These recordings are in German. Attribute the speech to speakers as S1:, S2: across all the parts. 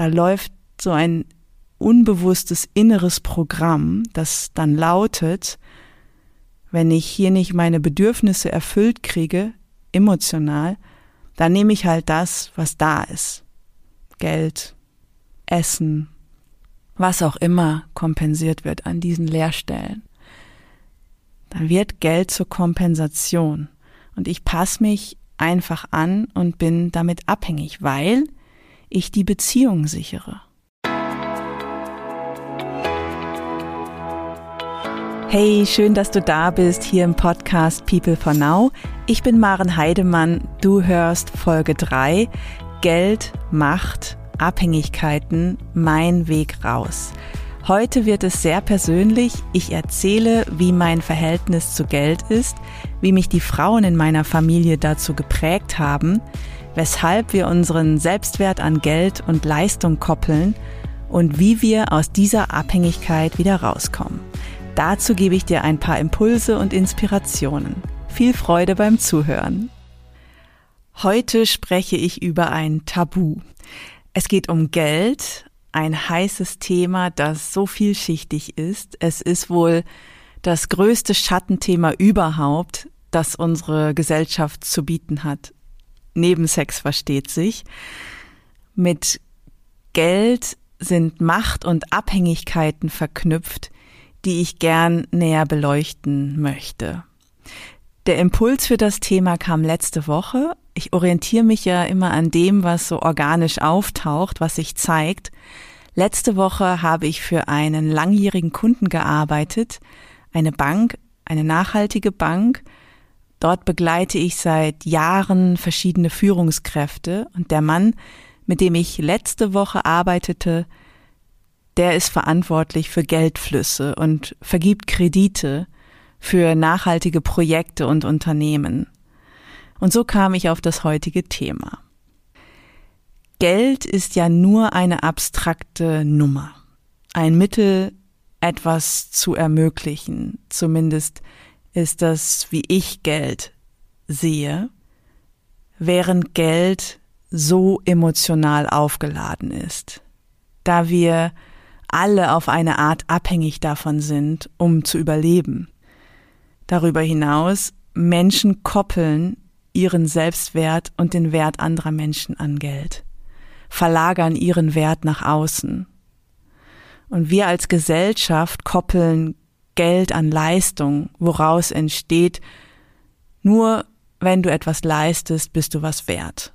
S1: da läuft so ein unbewusstes inneres Programm, das dann lautet, wenn ich hier nicht meine Bedürfnisse erfüllt kriege, emotional, dann nehme ich halt das, was da ist. Geld, Essen, was auch immer kompensiert wird an diesen Leerstellen. Dann wird Geld zur Kompensation und ich passe mich einfach an und bin damit abhängig, weil ich die Beziehung sichere. Hey, schön, dass du da bist hier im Podcast People for Now. Ich bin Maren Heidemann. Du hörst Folge 3 Geld, Macht, Abhängigkeiten, mein Weg raus. Heute wird es sehr persönlich. Ich erzähle, wie mein Verhältnis zu Geld ist, wie mich die Frauen in meiner Familie dazu geprägt haben, weshalb wir unseren Selbstwert an Geld und Leistung koppeln und wie wir aus dieser Abhängigkeit wieder rauskommen. Dazu gebe ich dir ein paar Impulse und Inspirationen. Viel Freude beim Zuhören. Heute spreche ich über ein Tabu. Es geht um Geld, ein heißes Thema, das so vielschichtig ist. Es ist wohl das größte Schattenthema überhaupt, das unsere Gesellschaft zu bieten hat. Neben Sex versteht sich. Mit Geld sind Macht und Abhängigkeiten verknüpft, die ich gern näher beleuchten möchte. Der Impuls für das Thema kam letzte Woche. Ich orientiere mich ja immer an dem, was so organisch auftaucht, was sich zeigt. Letzte Woche habe ich für einen langjährigen Kunden gearbeitet, eine Bank, eine nachhaltige Bank. Dort begleite ich seit Jahren verschiedene Führungskräfte und der Mann, mit dem ich letzte Woche arbeitete, der ist verantwortlich für Geldflüsse und vergibt Kredite für nachhaltige Projekte und Unternehmen. Und so kam ich auf das heutige Thema. Geld ist ja nur eine abstrakte Nummer, ein Mittel, etwas zu ermöglichen. Zumindest ist das, wie ich Geld sehe, während Geld so emotional aufgeladen ist. Da wir alle auf eine Art abhängig davon sind, um zu überleben. Darüber hinaus Menschen koppeln ihren Selbstwert und den Wert anderer Menschen an Geld, verlagern ihren Wert nach außen. Und wir als Gesellschaft koppeln Geld an Leistung, woraus entsteht, nur wenn du etwas leistest, bist du was wert.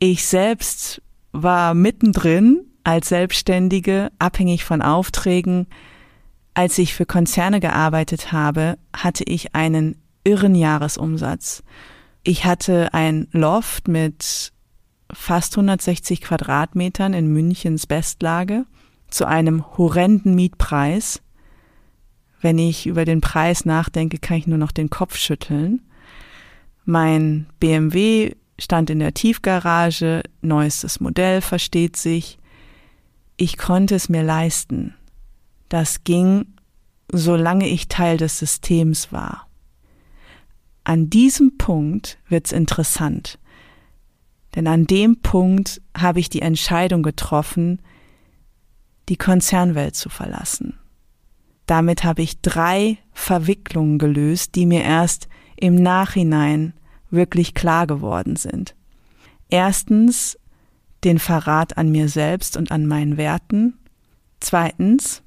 S1: Ich selbst war mittendrin als Selbstständige, abhängig von Aufträgen. Als ich für Konzerne gearbeitet habe, hatte ich einen irren Jahresumsatz. Ich hatte ein Loft mit fast 160 Quadratmetern in Münchens Bestlage zu einem horrenden Mietpreis. Wenn ich über den Preis nachdenke, kann ich nur noch den Kopf schütteln. Mein BMW stand in der Tiefgarage, neuestes Modell versteht sich ich konnte es mir leisten. Das ging, solange ich Teil des Systems war. An diesem Punkt wird's interessant, denn an dem Punkt habe ich die Entscheidung getroffen, die Konzernwelt zu verlassen. Damit habe ich drei Verwicklungen gelöst, die mir erst im Nachhinein wirklich klar geworden sind. Erstens den Verrat an mir selbst und an meinen Werten. Zweitens,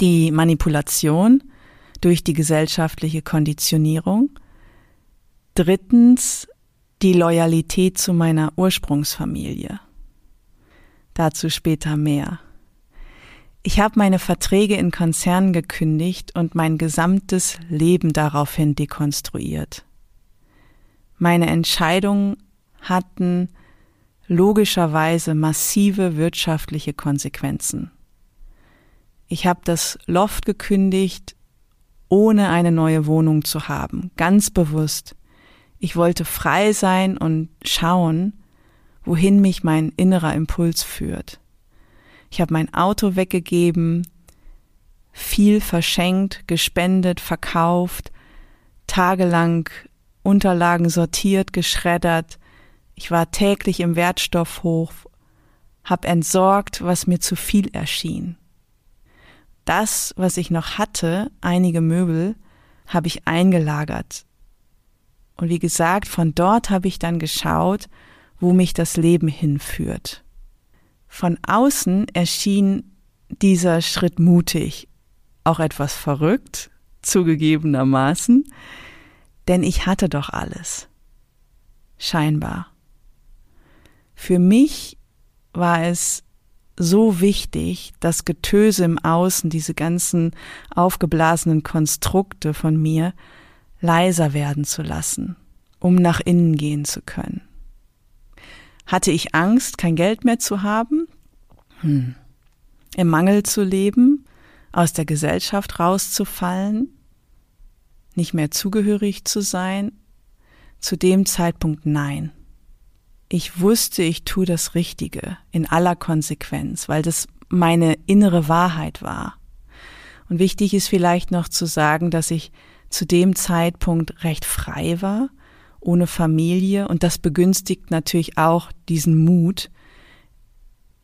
S1: die Manipulation durch die gesellschaftliche Konditionierung. Drittens, die Loyalität zu meiner Ursprungsfamilie. Dazu später mehr. Ich habe meine Verträge in Konzernen gekündigt und mein gesamtes Leben daraufhin dekonstruiert. Meine Entscheidungen hatten logischerweise massive wirtschaftliche Konsequenzen. Ich habe das Loft gekündigt, ohne eine neue Wohnung zu haben, ganz bewusst. Ich wollte frei sein und schauen, wohin mich mein innerer Impuls führt. Ich habe mein Auto weggegeben, viel verschenkt, gespendet, verkauft, tagelang Unterlagen sortiert, geschreddert, ich war täglich im Wertstoffhof, hab entsorgt, was mir zu viel erschien. Das, was ich noch hatte, einige Möbel, habe ich eingelagert. Und wie gesagt, von dort habe ich dann geschaut, wo mich das Leben hinführt. Von außen erschien dieser Schritt mutig, auch etwas verrückt, zugegebenermaßen, denn ich hatte doch alles. Scheinbar. Für mich war es so wichtig, das Getöse im Außen, diese ganzen aufgeblasenen Konstrukte von mir, leiser werden zu lassen, um nach innen gehen zu können. Hatte ich Angst, kein Geld mehr zu haben? Hm. Im Mangel zu leben? Aus der Gesellschaft rauszufallen? Nicht mehr zugehörig zu sein? Zu dem Zeitpunkt nein ich wusste, ich tue das Richtige in aller Konsequenz, weil das meine innere Wahrheit war. Und wichtig ist vielleicht noch zu sagen, dass ich zu dem Zeitpunkt recht frei war, ohne Familie, und das begünstigt natürlich auch diesen Mut,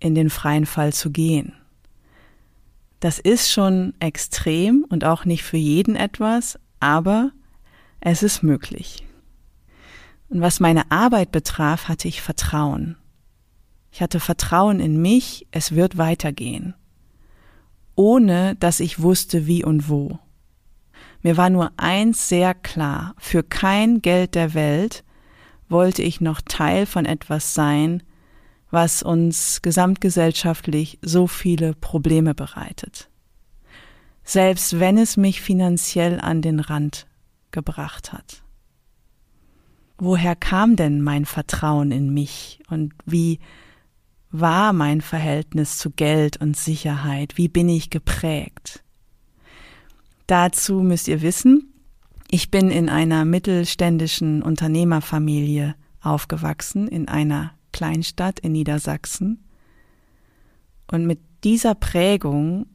S1: in den freien Fall zu gehen. Das ist schon extrem und auch nicht für jeden etwas, aber es ist möglich. Und was meine Arbeit betraf, hatte ich Vertrauen. Ich hatte Vertrauen in mich, es wird weitergehen. Ohne dass ich wusste, wie und wo. Mir war nur eins sehr klar, für kein Geld der Welt wollte ich noch Teil von etwas sein, was uns gesamtgesellschaftlich so viele Probleme bereitet. Selbst wenn es mich finanziell an den Rand gebracht hat woher kam denn mein Vertrauen in mich und wie war mein Verhältnis zu Geld und Sicherheit? Wie bin ich geprägt? Dazu müsst ihr wissen, ich bin in einer mittelständischen Unternehmerfamilie aufgewachsen, in einer Kleinstadt in Niedersachsen. Und mit dieser Prägung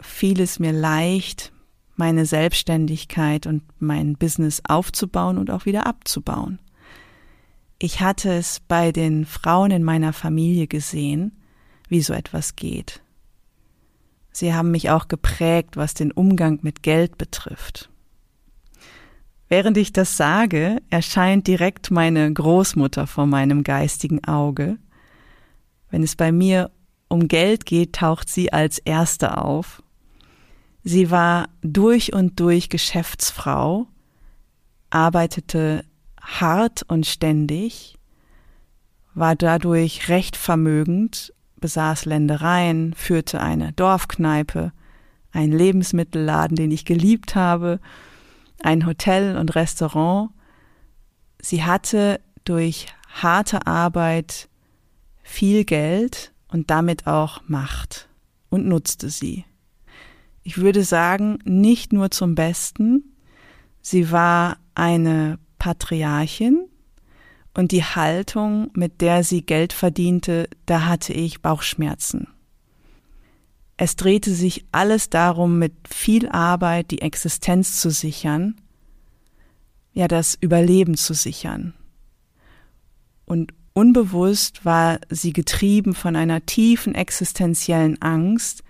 S1: fiel es mir leicht, meine Selbstständigkeit und mein Business aufzubauen und auch wieder abzubauen. Ich hatte es bei den Frauen in meiner Familie gesehen, wie so etwas geht. Sie haben mich auch geprägt, was den Umgang mit Geld betrifft. Während ich das sage, erscheint direkt meine Großmutter vor meinem geistigen Auge. Wenn es bei mir um Geld geht, taucht sie als Erste auf Sie war durch und durch Geschäftsfrau, arbeitete hart und ständig, war dadurch recht vermögend, besaß Ländereien, führte eine Dorfkneipe, einen Lebensmittelladen, den ich geliebt habe, ein Hotel und Restaurant. Sie hatte durch harte Arbeit viel Geld und damit auch Macht und nutzte sie ich würde sagen, nicht nur zum Besten. Sie war eine Patriarchin und die Haltung, mit der sie Geld verdiente, da hatte ich Bauchschmerzen. Es drehte sich alles darum, mit viel Arbeit die Existenz zu sichern, ja das Überleben zu sichern. Und unbewusst war sie getrieben von einer tiefen existenziellen Angst,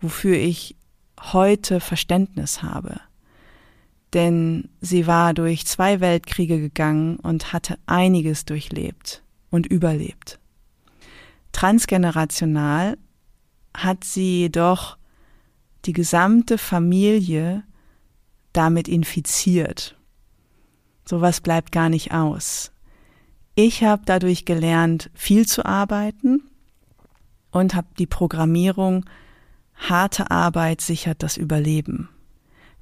S1: wofür ich heute Verständnis habe. Denn sie war durch zwei Weltkriege gegangen und hatte einiges durchlebt und überlebt. Transgenerational hat sie jedoch die gesamte Familie damit infiziert. Sowas bleibt gar nicht aus. Ich habe dadurch gelernt, viel zu arbeiten und habe die Programmierung Harte Arbeit sichert das Überleben.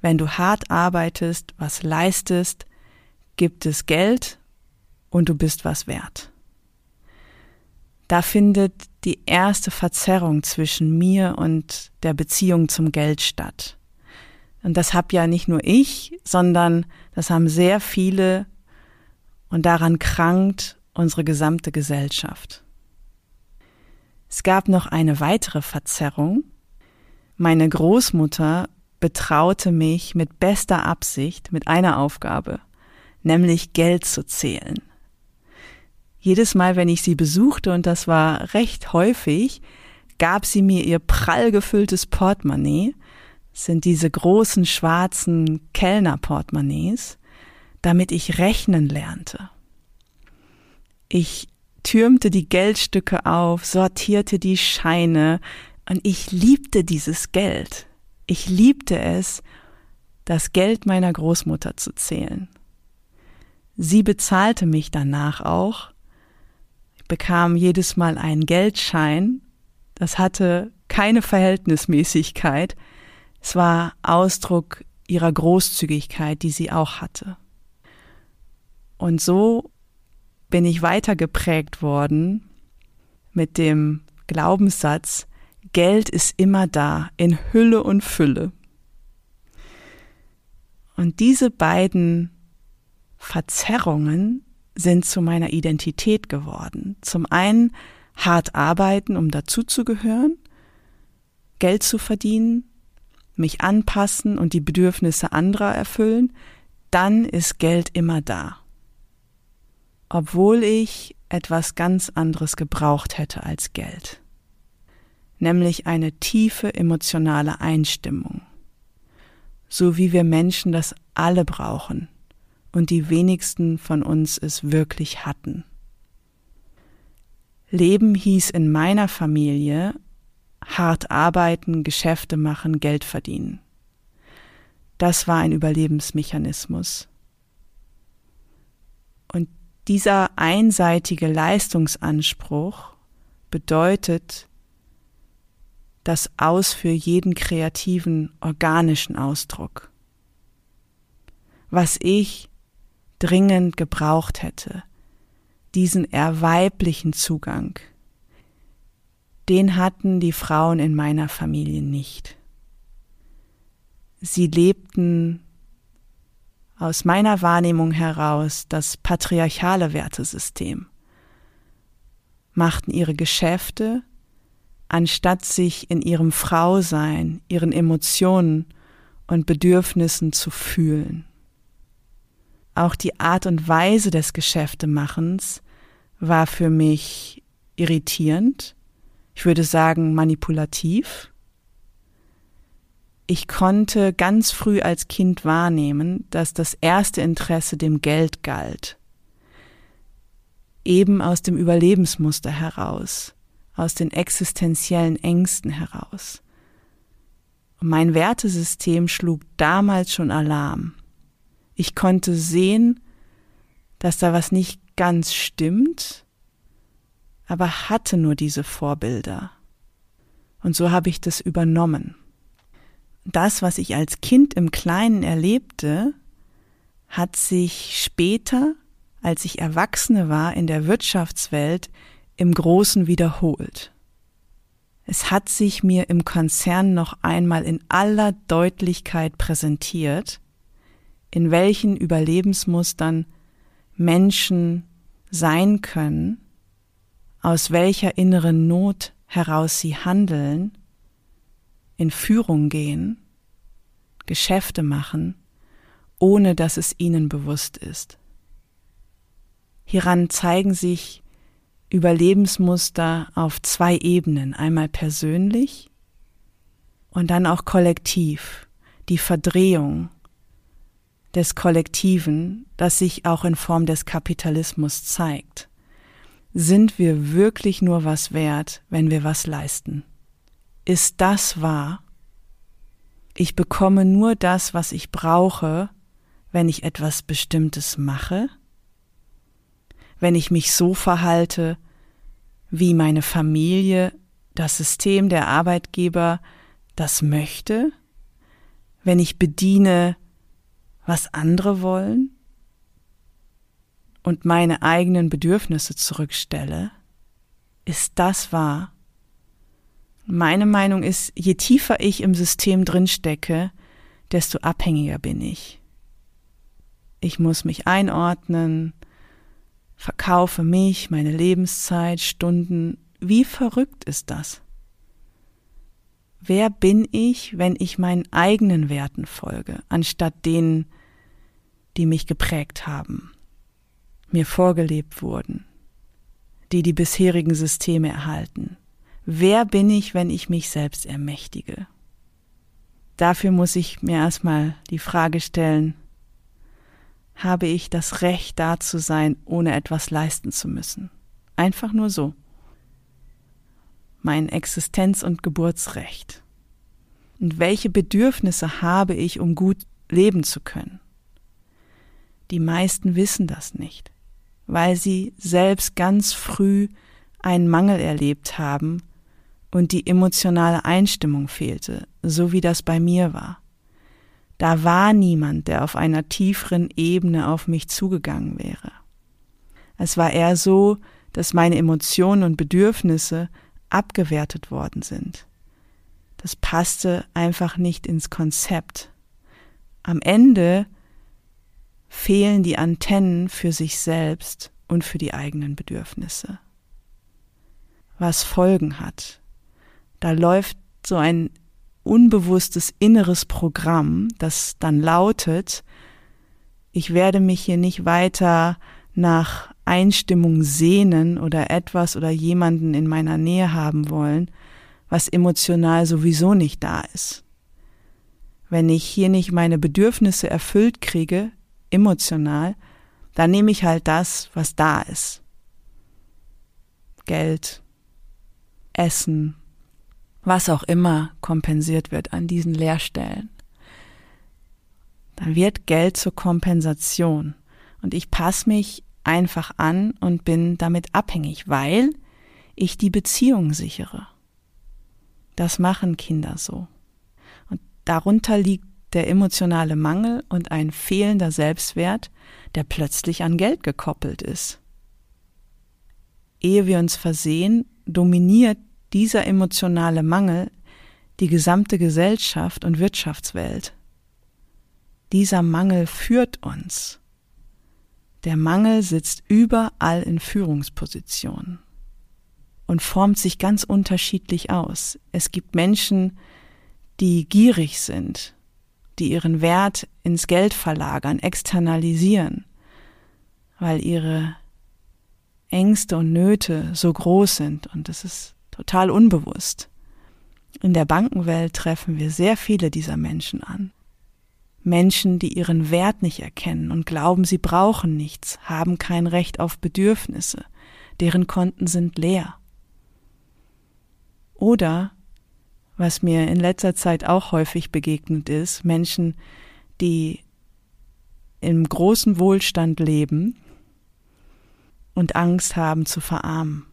S1: Wenn du hart arbeitest, was leistest, gibt es Geld und du bist was wert. Da findet die erste Verzerrung zwischen mir und der Beziehung zum Geld statt. Und das hab ja nicht nur ich, sondern das haben sehr viele und daran krankt unsere gesamte Gesellschaft. Es gab noch eine weitere Verzerrung, meine Großmutter betraute mich mit bester Absicht mit einer Aufgabe, nämlich Geld zu zählen. Jedes Mal, wenn ich sie besuchte, und das war recht häufig, gab sie mir ihr prall gefülltes Portemonnaie, sind diese großen schwarzen Kellnerportemonnaies, damit ich rechnen lernte. Ich türmte die Geldstücke auf, sortierte die Scheine, und ich liebte dieses Geld. Ich liebte es, das Geld meiner Großmutter zu zählen. Sie bezahlte mich danach auch. Ich bekam jedes Mal einen Geldschein. Das hatte keine Verhältnismäßigkeit. Es war Ausdruck ihrer Großzügigkeit, die sie auch hatte. Und so bin ich weiter geprägt worden mit dem Glaubenssatz, Geld ist immer da, in Hülle und Fülle. Und diese beiden Verzerrungen sind zu meiner Identität geworden. Zum einen hart arbeiten, um dazuzugehören, Geld zu verdienen, mich anpassen und die Bedürfnisse anderer erfüllen, dann ist Geld immer da. Obwohl ich etwas ganz anderes gebraucht hätte als Geld, nämlich eine tiefe emotionale Einstimmung so wie wir Menschen das alle brauchen und die wenigsten von uns es wirklich hatten. Leben hieß in meiner Familie hart arbeiten, Geschäfte machen, Geld verdienen. Das war ein Überlebensmechanismus. Und dieser einseitige Leistungsanspruch bedeutet, das Aus für jeden kreativen, organischen Ausdruck. Was ich dringend gebraucht hätte, diesen erweiblichen Zugang, den hatten die Frauen in meiner Familie nicht. Sie lebten aus meiner Wahrnehmung heraus das patriarchale Wertesystem, machten ihre Geschäfte anstatt sich in ihrem Frausein, ihren Emotionen und Bedürfnissen zu fühlen. Auch die Art und Weise des Geschäftemachens war für mich irritierend, ich würde sagen manipulativ. Ich konnte ganz früh als Kind wahrnehmen, dass das erste Interesse dem Geld galt, eben aus dem Überlebensmuster heraus aus den existenziellen Ängsten heraus. Und mein Wertesystem schlug damals schon Alarm. Ich konnte sehen, dass da was nicht ganz stimmt, aber hatte nur diese Vorbilder. Und so habe ich das übernommen. Das, was ich als Kind im Kleinen erlebte, hat sich später, als ich Erwachsene war, in der Wirtschaftswelt im Großen wiederholt. Es hat sich mir im Konzern noch einmal in aller Deutlichkeit präsentiert, in welchen Überlebensmustern Menschen sein können, aus welcher inneren Not heraus sie handeln, in Führung gehen, Geschäfte machen, ohne dass es ihnen bewusst ist. Hieran zeigen sich Überlebensmuster auf zwei Ebenen, einmal persönlich und dann auch kollektiv, die Verdrehung des Kollektiven, das sich auch in Form des Kapitalismus zeigt. Sind wir wirklich nur was wert, wenn wir was leisten? Ist das wahr? Ich bekomme nur das, was ich brauche, wenn ich etwas Bestimmtes mache? Wenn ich mich so verhalte, wie meine Familie, das System der Arbeitgeber das möchte, wenn ich bediene, was andere wollen und meine eigenen Bedürfnisse zurückstelle, ist das wahr? Meine Meinung ist, je tiefer ich im System drinstecke, desto abhängiger bin ich. Ich muss mich einordnen, verkaufe mich, meine Lebenszeit, Stunden. Wie verrückt ist das? Wer bin ich, wenn ich meinen eigenen Werten folge, anstatt denen, die mich geprägt haben, mir vorgelebt wurden, die die bisherigen Systeme erhalten. Wer bin ich, wenn ich mich selbst ermächtige? Dafür muss ich mir erstmal die Frage stellen, habe ich das Recht da zu sein, ohne etwas leisten zu müssen? Einfach nur so. Mein Existenz- und Geburtsrecht. Und welche Bedürfnisse habe ich, um gut leben zu können? Die meisten wissen das nicht, weil sie selbst ganz früh einen Mangel erlebt haben und die emotionale Einstimmung fehlte, so wie das bei mir war. Da war niemand, der auf einer tieferen Ebene auf mich zugegangen wäre. Es war eher so, dass meine Emotionen und Bedürfnisse abgewertet worden sind. Das passte einfach nicht ins Konzept. Am Ende fehlen die Antennen für sich selbst und für die eigenen Bedürfnisse. Was Folgen hat. Da läuft so ein unbewusstes inneres Programm, das dann lautet, ich werde mich hier nicht weiter nach Einstimmung sehnen oder etwas oder jemanden in meiner Nähe haben wollen, was emotional sowieso nicht da ist. Wenn ich hier nicht meine Bedürfnisse erfüllt kriege, emotional, dann nehme ich halt das, was da ist. Geld, Essen, was auch immer kompensiert wird an diesen Leerstellen. Dann wird Geld zur Kompensation und ich passe mich einfach an und bin damit abhängig, weil ich die Beziehung sichere. Das machen Kinder so. Und darunter liegt der emotionale Mangel und ein fehlender Selbstwert, der plötzlich an Geld gekoppelt ist. Ehe wir uns versehen, dominiert dieser emotionale Mangel die gesamte Gesellschaft und Wirtschaftswelt. Dieser Mangel führt uns. Der Mangel sitzt überall in Führungspositionen und formt sich ganz unterschiedlich aus. Es gibt Menschen, die gierig sind, die ihren Wert ins Geld verlagern, externalisieren, weil ihre Ängste und Nöte so groß sind und es ist total unbewusst. In der Bankenwelt treffen wir sehr viele dieser Menschen an. Menschen, die ihren Wert nicht erkennen und glauben, sie brauchen nichts, haben kein Recht auf Bedürfnisse, deren Konten sind leer. Oder was mir in letzter Zeit auch häufig begegnet ist, Menschen, die im großen Wohlstand leben und Angst haben zu verarmen.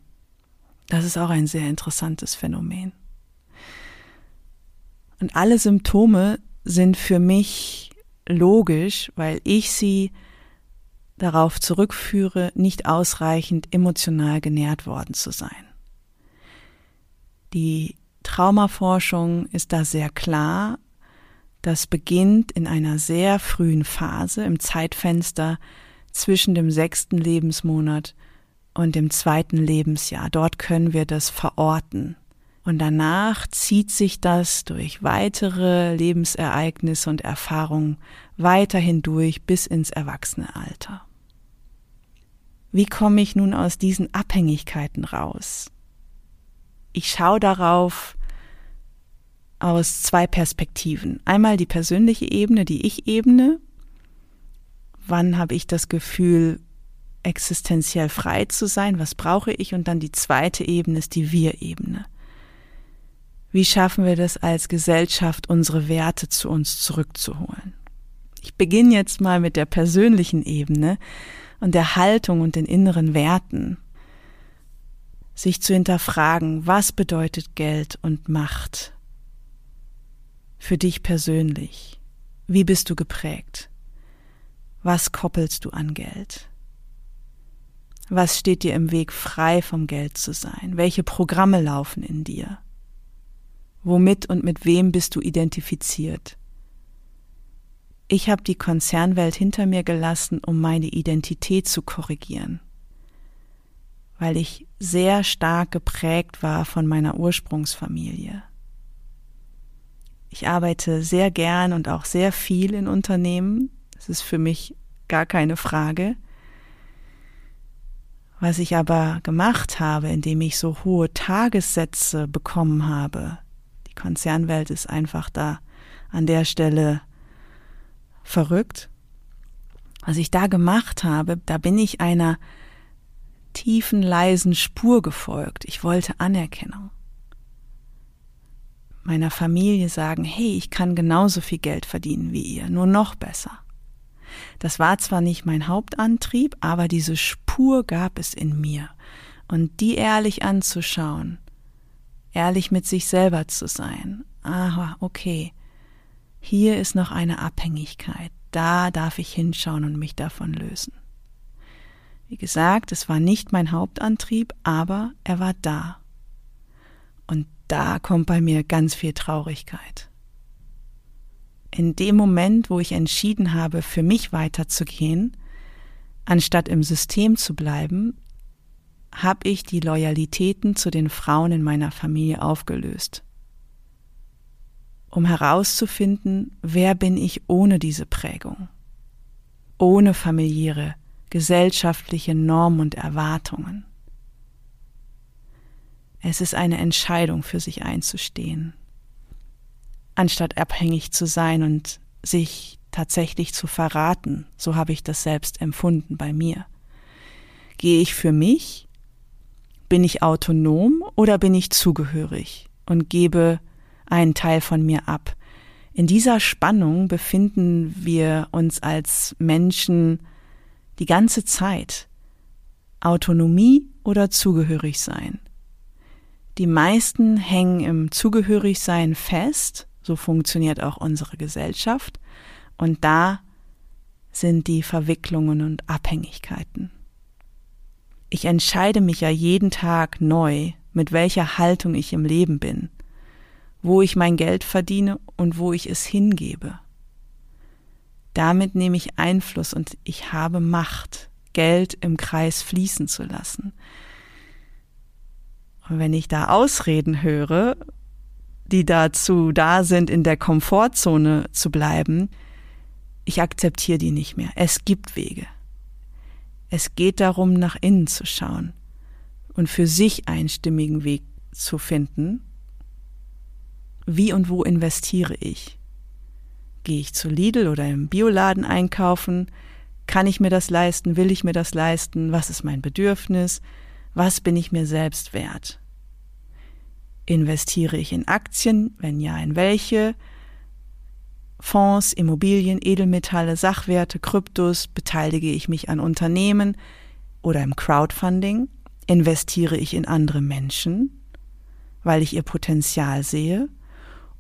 S1: Das ist auch ein sehr interessantes Phänomen. Und alle Symptome sind für mich logisch, weil ich sie darauf zurückführe, nicht ausreichend emotional genährt worden zu sein. Die Traumaforschung ist da sehr klar. Das beginnt in einer sehr frühen Phase im Zeitfenster zwischen dem sechsten Lebensmonat und dem zweiten Lebensjahr. Dort können wir das verorten. Und danach zieht sich das durch weitere Lebensereignisse und Erfahrungen weiter hindurch bis ins Erwachsenealter. Wie komme ich nun aus diesen Abhängigkeiten raus? ich schaue darauf aus zwei Perspektiven. Einmal die persönliche Ebene, die Ich-Ebene. Wann habe ich das Gefühl, existenziell frei zu sein? Was brauche ich? Und dann die zweite Ebene ist die Wir-Ebene. Wie schaffen wir das als Gesellschaft, unsere Werte zu uns zurückzuholen? Ich beginne jetzt mal mit der persönlichen Ebene und der Haltung und den inneren Werten sich zu hinterfragen, was bedeutet Geld und Macht für dich persönlich? Wie bist du geprägt? Was koppelst du an Geld? Was steht dir im Weg, frei vom Geld zu sein? Welche Programme laufen in dir? Womit und mit wem bist du identifiziert? Ich habe die Konzernwelt hinter mir gelassen, um meine Identität zu korrigieren weil ich sehr stark geprägt war von meiner Ursprungsfamilie. Ich arbeite sehr gern und auch sehr viel in Unternehmen. Das ist für mich gar keine Frage, Was ich aber gemacht habe, indem ich so hohe Tagessätze bekommen habe, die Konzernwelt ist einfach da an der Stelle verrückt. Was ich da gemacht habe, da bin ich einer tiefen, leisen Spur gefolgt. Ich wollte Anerkennung. Meiner Familie sagen, hey, ich kann genauso viel Geld verdienen wie ihr, nur noch besser. Das war zwar nicht mein Hauptantrieb, aber diese Spur gab es in mir. Und die ehrlich anzuschauen, ehrlich mit sich selber zu sein. Aha, okay. Hier ist noch eine Abhängigkeit. Da darf ich hinschauen und mich davon lösen. Wie gesagt, es war nicht mein Hauptantrieb, aber er war da. Und da kommt bei mir ganz viel Traurigkeit in dem Moment, wo ich entschieden habe, für mich weiterzugehen, anstatt im System zu bleiben, habe ich die Loyalitäten zu den Frauen in meiner Familie aufgelöst, um herauszufinden, wer bin ich ohne diese Prägung, ohne familiäre, gesellschaftliche Normen und Erwartungen. Es ist eine Entscheidung, für sich einzustehen anstatt abhängig zu sein und sich tatsächlich zu verraten. So habe ich das selbst empfunden bei mir. Gehe ich für mich? Bin ich autonom oder bin ich zugehörig und gebe einen Teil von mir ab? In dieser Spannung befinden wir uns als Menschen die ganze Zeit. Autonomie oder zugehörig sein. Die meisten hängen im Zugehörigsein fest so funktioniert auch unsere Gesellschaft. Und da sind die Verwicklungen und Abhängigkeiten. Ich entscheide mich ja jeden Tag neu, mit welcher Haltung ich im Leben bin, wo ich mein Geld verdiene und wo ich es hingebe. Damit nehme ich Einfluss und ich habe Macht, Geld im Kreis fließen zu lassen. Und wenn ich da Ausreden höre, die dazu da sind, in der Komfortzone zu bleiben, ich akzeptiere die nicht mehr. Es gibt Wege. Es geht darum, nach innen zu schauen und für sich einen stimmigen Weg zu finden. Wie und wo investiere ich? Gehe ich zu Lidl oder im Bioladen einkaufen? Kann ich mir das leisten? Will ich mir das leisten? Was ist mein Bedürfnis? Was bin ich mir selbst wert? Investiere ich in Aktien? Wenn ja, in welche? Fonds, Immobilien, Edelmetalle, Sachwerte, Kryptos, beteilige ich mich an Unternehmen oder im Crowdfunding? Investiere ich in andere Menschen, weil ich ihr Potenzial sehe?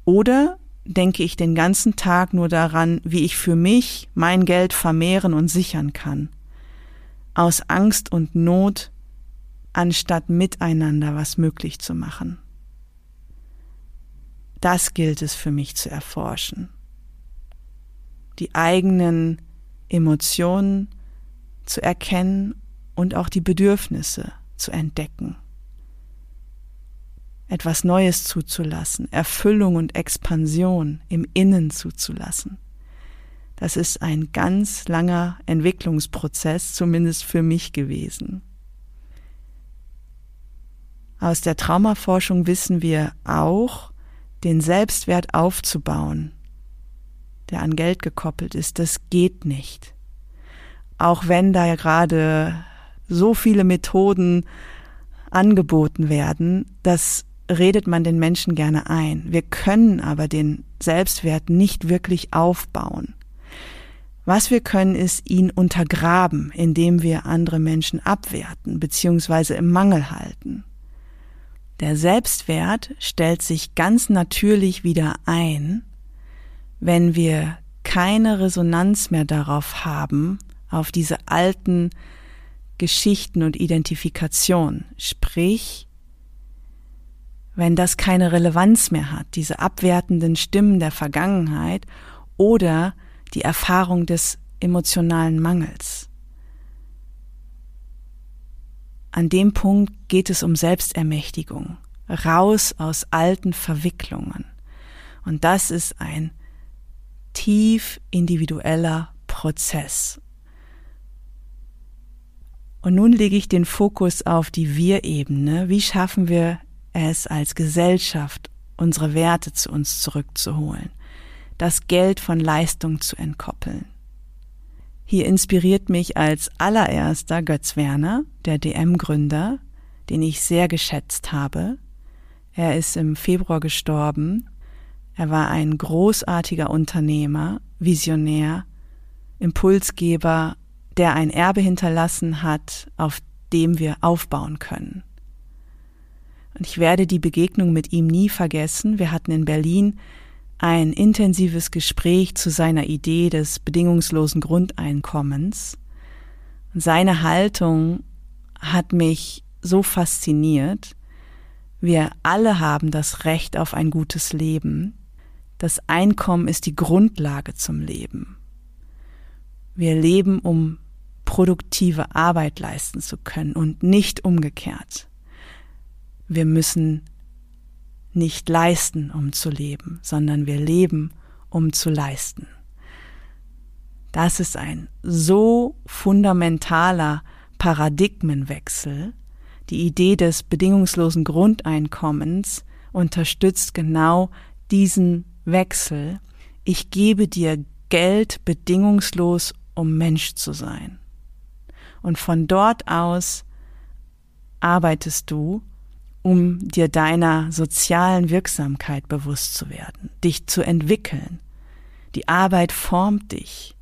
S1: Oder denke ich den ganzen Tag nur daran, wie ich für mich mein Geld vermehren und sichern kann? Aus Angst und Not, anstatt miteinander was möglich zu machen. Das gilt es für mich zu erforschen. Die eigenen Emotionen zu erkennen und auch die Bedürfnisse zu entdecken. Etwas Neues zuzulassen, Erfüllung und Expansion im Innen zuzulassen. Das ist ein ganz langer Entwicklungsprozess, zumindest für mich gewesen. Aus der Traumaforschung wissen wir auch, den Selbstwert aufzubauen, der an Geld gekoppelt ist, das geht nicht. Auch wenn da gerade so viele Methoden angeboten werden, das redet man den Menschen gerne ein. Wir können aber den Selbstwert nicht wirklich aufbauen. Was wir können, ist ihn untergraben, indem wir andere Menschen abwerten bzw. im Mangel halten. Der Selbstwert stellt sich ganz natürlich wieder ein, wenn wir keine Resonanz mehr darauf haben, auf diese alten Geschichten und Identifikation. Sprich, wenn das keine Relevanz mehr hat, diese abwertenden Stimmen der Vergangenheit oder die Erfahrung des emotionalen Mangels. An dem Punkt geht es um Selbstermächtigung, raus aus alten Verwicklungen. Und das ist ein tief individueller Prozess. Und nun lege ich den Fokus auf die Wir-Ebene. Wie schaffen wir es als Gesellschaft, unsere Werte zu uns zurückzuholen, das Geld von Leistung zu entkoppeln? Hier inspiriert mich als allererster Götz Werner, der DM-Gründer, den ich sehr geschätzt habe. Er ist im Februar gestorben. Er war ein großartiger Unternehmer, Visionär, Impulsgeber, der ein Erbe hinterlassen hat, auf dem wir aufbauen können. Und ich werde die Begegnung mit ihm nie vergessen. Wir hatten in Berlin ein intensives Gespräch zu seiner Idee des bedingungslosen Grundeinkommens. Und seine Haltung hat mich so fasziniert. Wir alle haben das Recht auf ein gutes Leben. Das Einkommen ist die Grundlage zum Leben. Wir leben, um produktive Arbeit leisten zu können und nicht umgekehrt. Wir müssen nicht leisten, um zu leben, sondern wir leben, um zu leisten. Das ist ein so fundamentaler Paradigmenwechsel. Die Idee des bedingungslosen Grundeinkommens unterstützt genau diesen Wechsel. Ich gebe dir Geld bedingungslos, um Mensch zu sein. Und von dort aus arbeitest du, um dir deiner sozialen Wirksamkeit bewusst zu werden, dich zu entwickeln. Die Arbeit formt dich,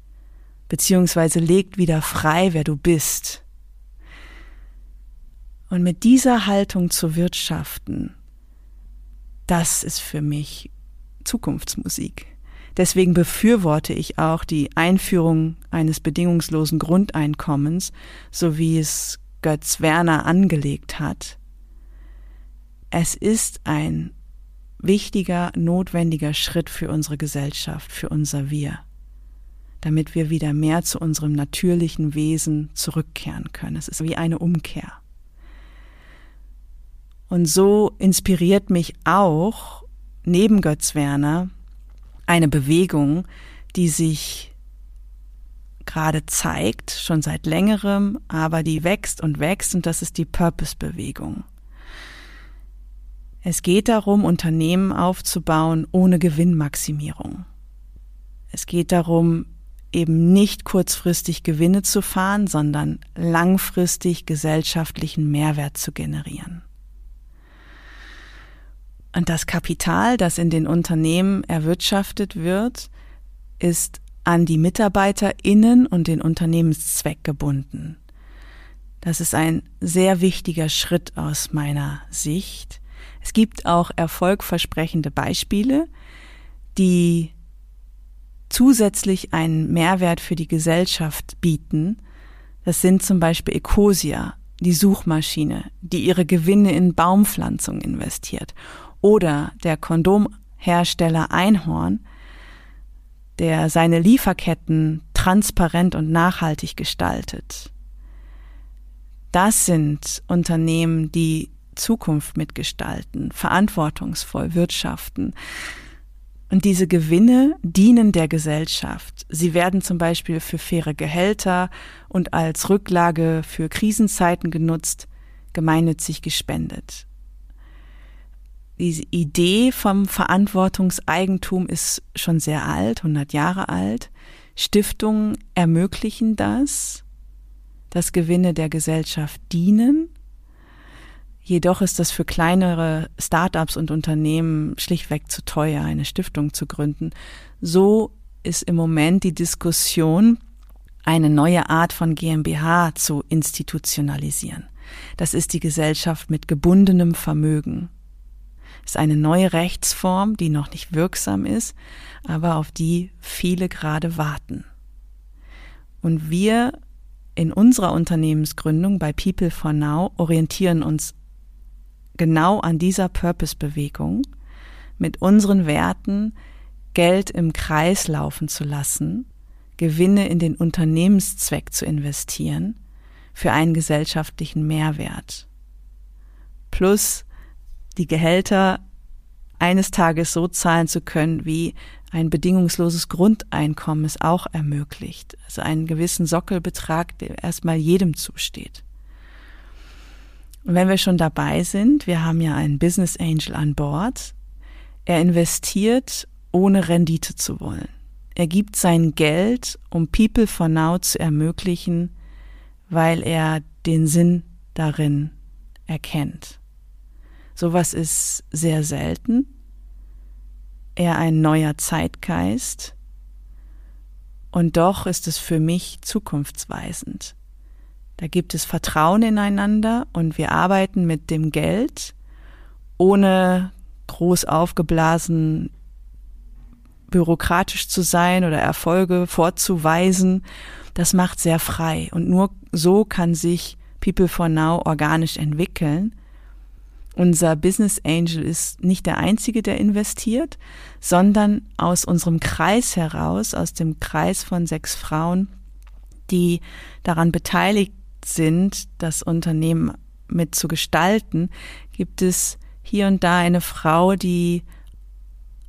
S1: beziehungsweise legt wieder frei, wer du bist. Und mit dieser Haltung zu wirtschaften, das ist für mich Zukunftsmusik. Deswegen befürworte ich auch die Einführung eines bedingungslosen Grundeinkommens, so wie es Götz Werner angelegt hat. Es ist ein wichtiger, notwendiger Schritt für unsere Gesellschaft, für unser Wir, damit wir wieder mehr zu unserem natürlichen Wesen zurückkehren können. Es ist wie eine Umkehr. Und so inspiriert mich auch neben Götz Werner eine Bewegung, die sich gerade zeigt, schon seit längerem, aber die wächst und wächst und das ist die Purpose-Bewegung. Es geht darum, Unternehmen aufzubauen ohne Gewinnmaximierung. Es geht darum, eben nicht kurzfristig Gewinne zu fahren, sondern langfristig gesellschaftlichen Mehrwert zu generieren. Und das Kapital, das in den Unternehmen erwirtschaftet wird, ist an die MitarbeiterInnen und den Unternehmenszweck gebunden. Das ist ein sehr wichtiger Schritt aus meiner Sicht. Es gibt auch erfolgversprechende Beispiele, die zusätzlich einen Mehrwert für die Gesellschaft bieten. Das sind zum Beispiel Ecosia, die Suchmaschine, die ihre Gewinne in Baumpflanzung investiert oder der Kondomhersteller Einhorn, der seine Lieferketten transparent und nachhaltig gestaltet. Das sind Unternehmen, die Zukunft mitgestalten, verantwortungsvoll wirtschaften. Und diese Gewinne dienen der Gesellschaft. Sie werden zum Beispiel für faire Gehälter und als Rücklage für Krisenzeiten genutzt, gemeinnützig gespendet. Die Idee vom Verantwortungseigentum ist schon sehr alt, 100 Jahre alt. Stiftungen ermöglichen das, dass Gewinne der Gesellschaft dienen. Jedoch ist das für kleinere Start-ups und Unternehmen schlichtweg zu teuer, eine Stiftung zu gründen. So ist im Moment die Diskussion, eine neue Art von GmbH zu institutionalisieren. Das ist die Gesellschaft mit gebundenem Vermögen ist eine neue Rechtsform, die noch nicht wirksam ist, aber auf die viele gerade warten. Und wir in unserer Unternehmensgründung bei People for Now orientieren uns genau an dieser Purpose-Bewegung, mit unseren Werten Geld im Kreis laufen zu lassen, Gewinne in den Unternehmenszweck zu investieren, für einen gesellschaftlichen Mehrwert. Plus die Gehälter eines Tages so zahlen zu können, wie ein bedingungsloses Grundeinkommen es auch ermöglicht. Also einen gewissen Sockelbetrag, der erstmal jedem zusteht. Und wenn wir schon dabei sind, wir haben ja einen Business Angel an Bord. Er investiert, ohne Rendite zu wollen. Er gibt sein Geld, um People for Now zu ermöglichen, weil er den Sinn darin erkennt. Sowas ist sehr selten. Eher ein neuer Zeitgeist. Und doch ist es für mich zukunftsweisend. Da gibt es Vertrauen ineinander und wir arbeiten mit dem Geld, ohne groß aufgeblasen bürokratisch zu sein oder Erfolge vorzuweisen. Das macht sehr frei und nur so kann sich People for Now organisch entwickeln. Unser Business Angel ist nicht der einzige, der investiert, sondern aus unserem Kreis heraus, aus dem Kreis von sechs Frauen, die daran beteiligt sind, das Unternehmen mit zu gestalten, gibt es hier und da eine Frau, die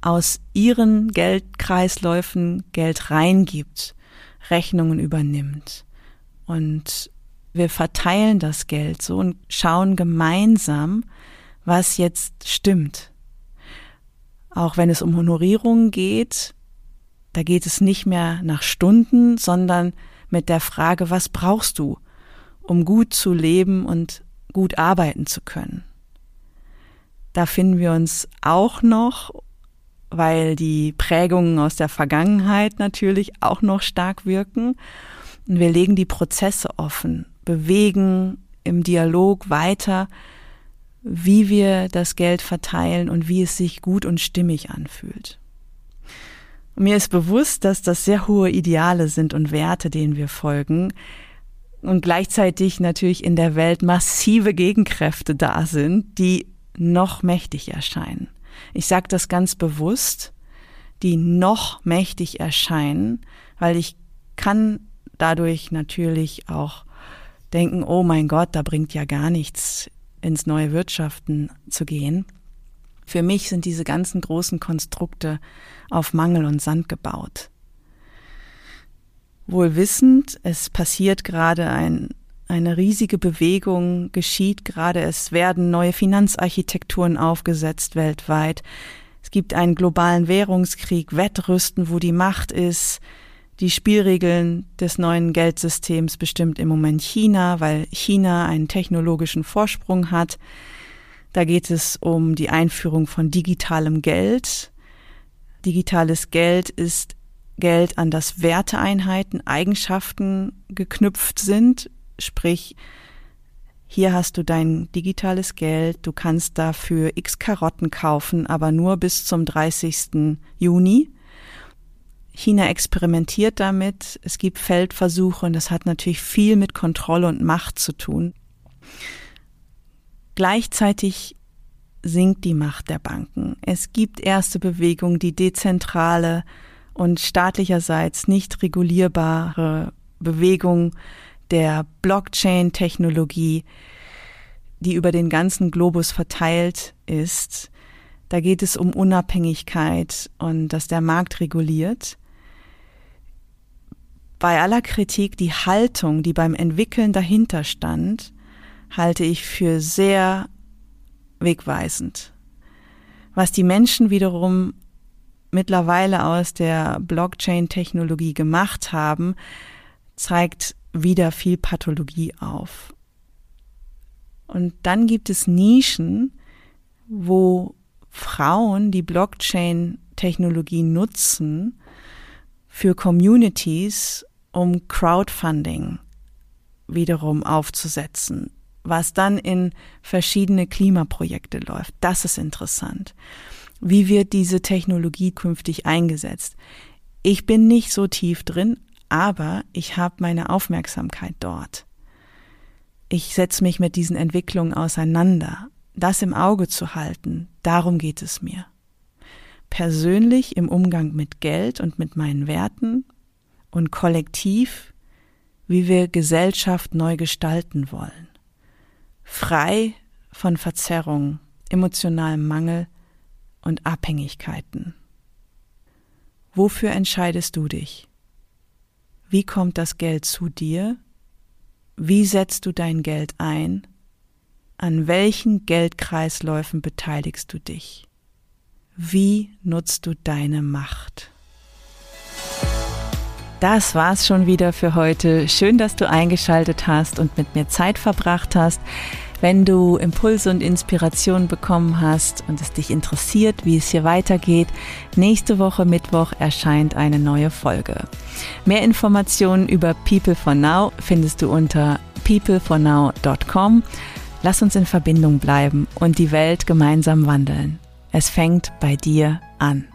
S1: aus ihren Geldkreisläufen Geld reingibt, Rechnungen übernimmt. Und wir verteilen das Geld so und schauen gemeinsam, was jetzt stimmt. Auch wenn es um Honorierungen geht, da geht es nicht mehr nach Stunden, sondern mit der Frage, was brauchst du? Um gut zu leben und gut arbeiten zu können. Da finden wir uns auch noch, weil die Prägungen aus der Vergangenheit natürlich auch noch stark wirken. Und wir legen die Prozesse offen, bewegen im Dialog weiter, wie wir das Geld verteilen und wie es sich gut und stimmig anfühlt. Und mir ist bewusst, dass das sehr hohe Ideale sind und Werte, denen wir folgen, und gleichzeitig natürlich in der Welt massive Gegenkräfte da sind, die noch mächtig erscheinen. Ich sage das ganz bewusst, die noch mächtig erscheinen, weil ich kann dadurch natürlich auch denken, oh mein Gott, da bringt ja gar nichts ins neue Wirtschaften zu gehen. Für mich sind diese ganzen großen Konstrukte auf Mangel und Sand gebaut wohl wissend, es passiert gerade ein, eine riesige Bewegung, geschieht gerade, es werden neue Finanzarchitekturen aufgesetzt weltweit. Es gibt einen globalen Währungskrieg, Wettrüsten, wo die Macht ist. Die Spielregeln des neuen Geldsystems bestimmt im Moment China, weil China einen technologischen Vorsprung hat. Da geht es um die Einführung von digitalem Geld. Digitales Geld ist Geld an das Werteeinheiten, Eigenschaften geknüpft sind, sprich hier hast du dein digitales Geld, du kannst dafür x Karotten kaufen, aber nur bis zum 30. Juni. China experimentiert damit, es gibt Feldversuche und das hat natürlich viel mit Kontrolle und Macht zu tun. Gleichzeitig sinkt die Macht der Banken. Es gibt erste Bewegungen, die dezentrale und staatlicherseits nicht regulierbare Bewegung der Blockchain-Technologie, die über den ganzen Globus verteilt ist. Da geht es um Unabhängigkeit und dass der Markt reguliert. Bei aller Kritik die Haltung, die beim Entwickeln dahinter stand, halte ich für sehr wegweisend. Was die Menschen wiederum mittlerweile aus der Blockchain-Technologie gemacht haben, zeigt wieder viel Pathologie auf. Und dann gibt es Nischen, wo Frauen die Blockchain-Technologie nutzen für Communities, um Crowdfunding wiederum aufzusetzen, was dann in verschiedene Klimaprojekte läuft. Das ist interessant. Wie wird diese Technologie künftig eingesetzt? Ich bin nicht so tief drin, aber ich habe meine Aufmerksamkeit dort. Ich setze mich mit diesen Entwicklungen auseinander. Das im Auge zu halten, darum geht es mir. Persönlich im Umgang mit Geld und mit meinen Werten und kollektiv, wie wir Gesellschaft neu gestalten wollen. Frei von Verzerrung, emotionalem Mangel, und Abhängigkeiten. Wofür entscheidest du dich? Wie kommt das Geld zu dir? Wie setzt du dein Geld ein? An welchen Geldkreisläufen beteiligst du dich? Wie nutzt du deine Macht? Das war's schon wieder für heute. Schön, dass du eingeschaltet hast und mit mir Zeit verbracht hast. Wenn du Impulse und Inspiration bekommen hast und es dich interessiert, wie es hier weitergeht, nächste Woche Mittwoch erscheint eine neue Folge. Mehr Informationen über People for Now findest du unter peoplefornow.com. Lass uns in Verbindung bleiben und die Welt gemeinsam wandeln. Es fängt bei dir an.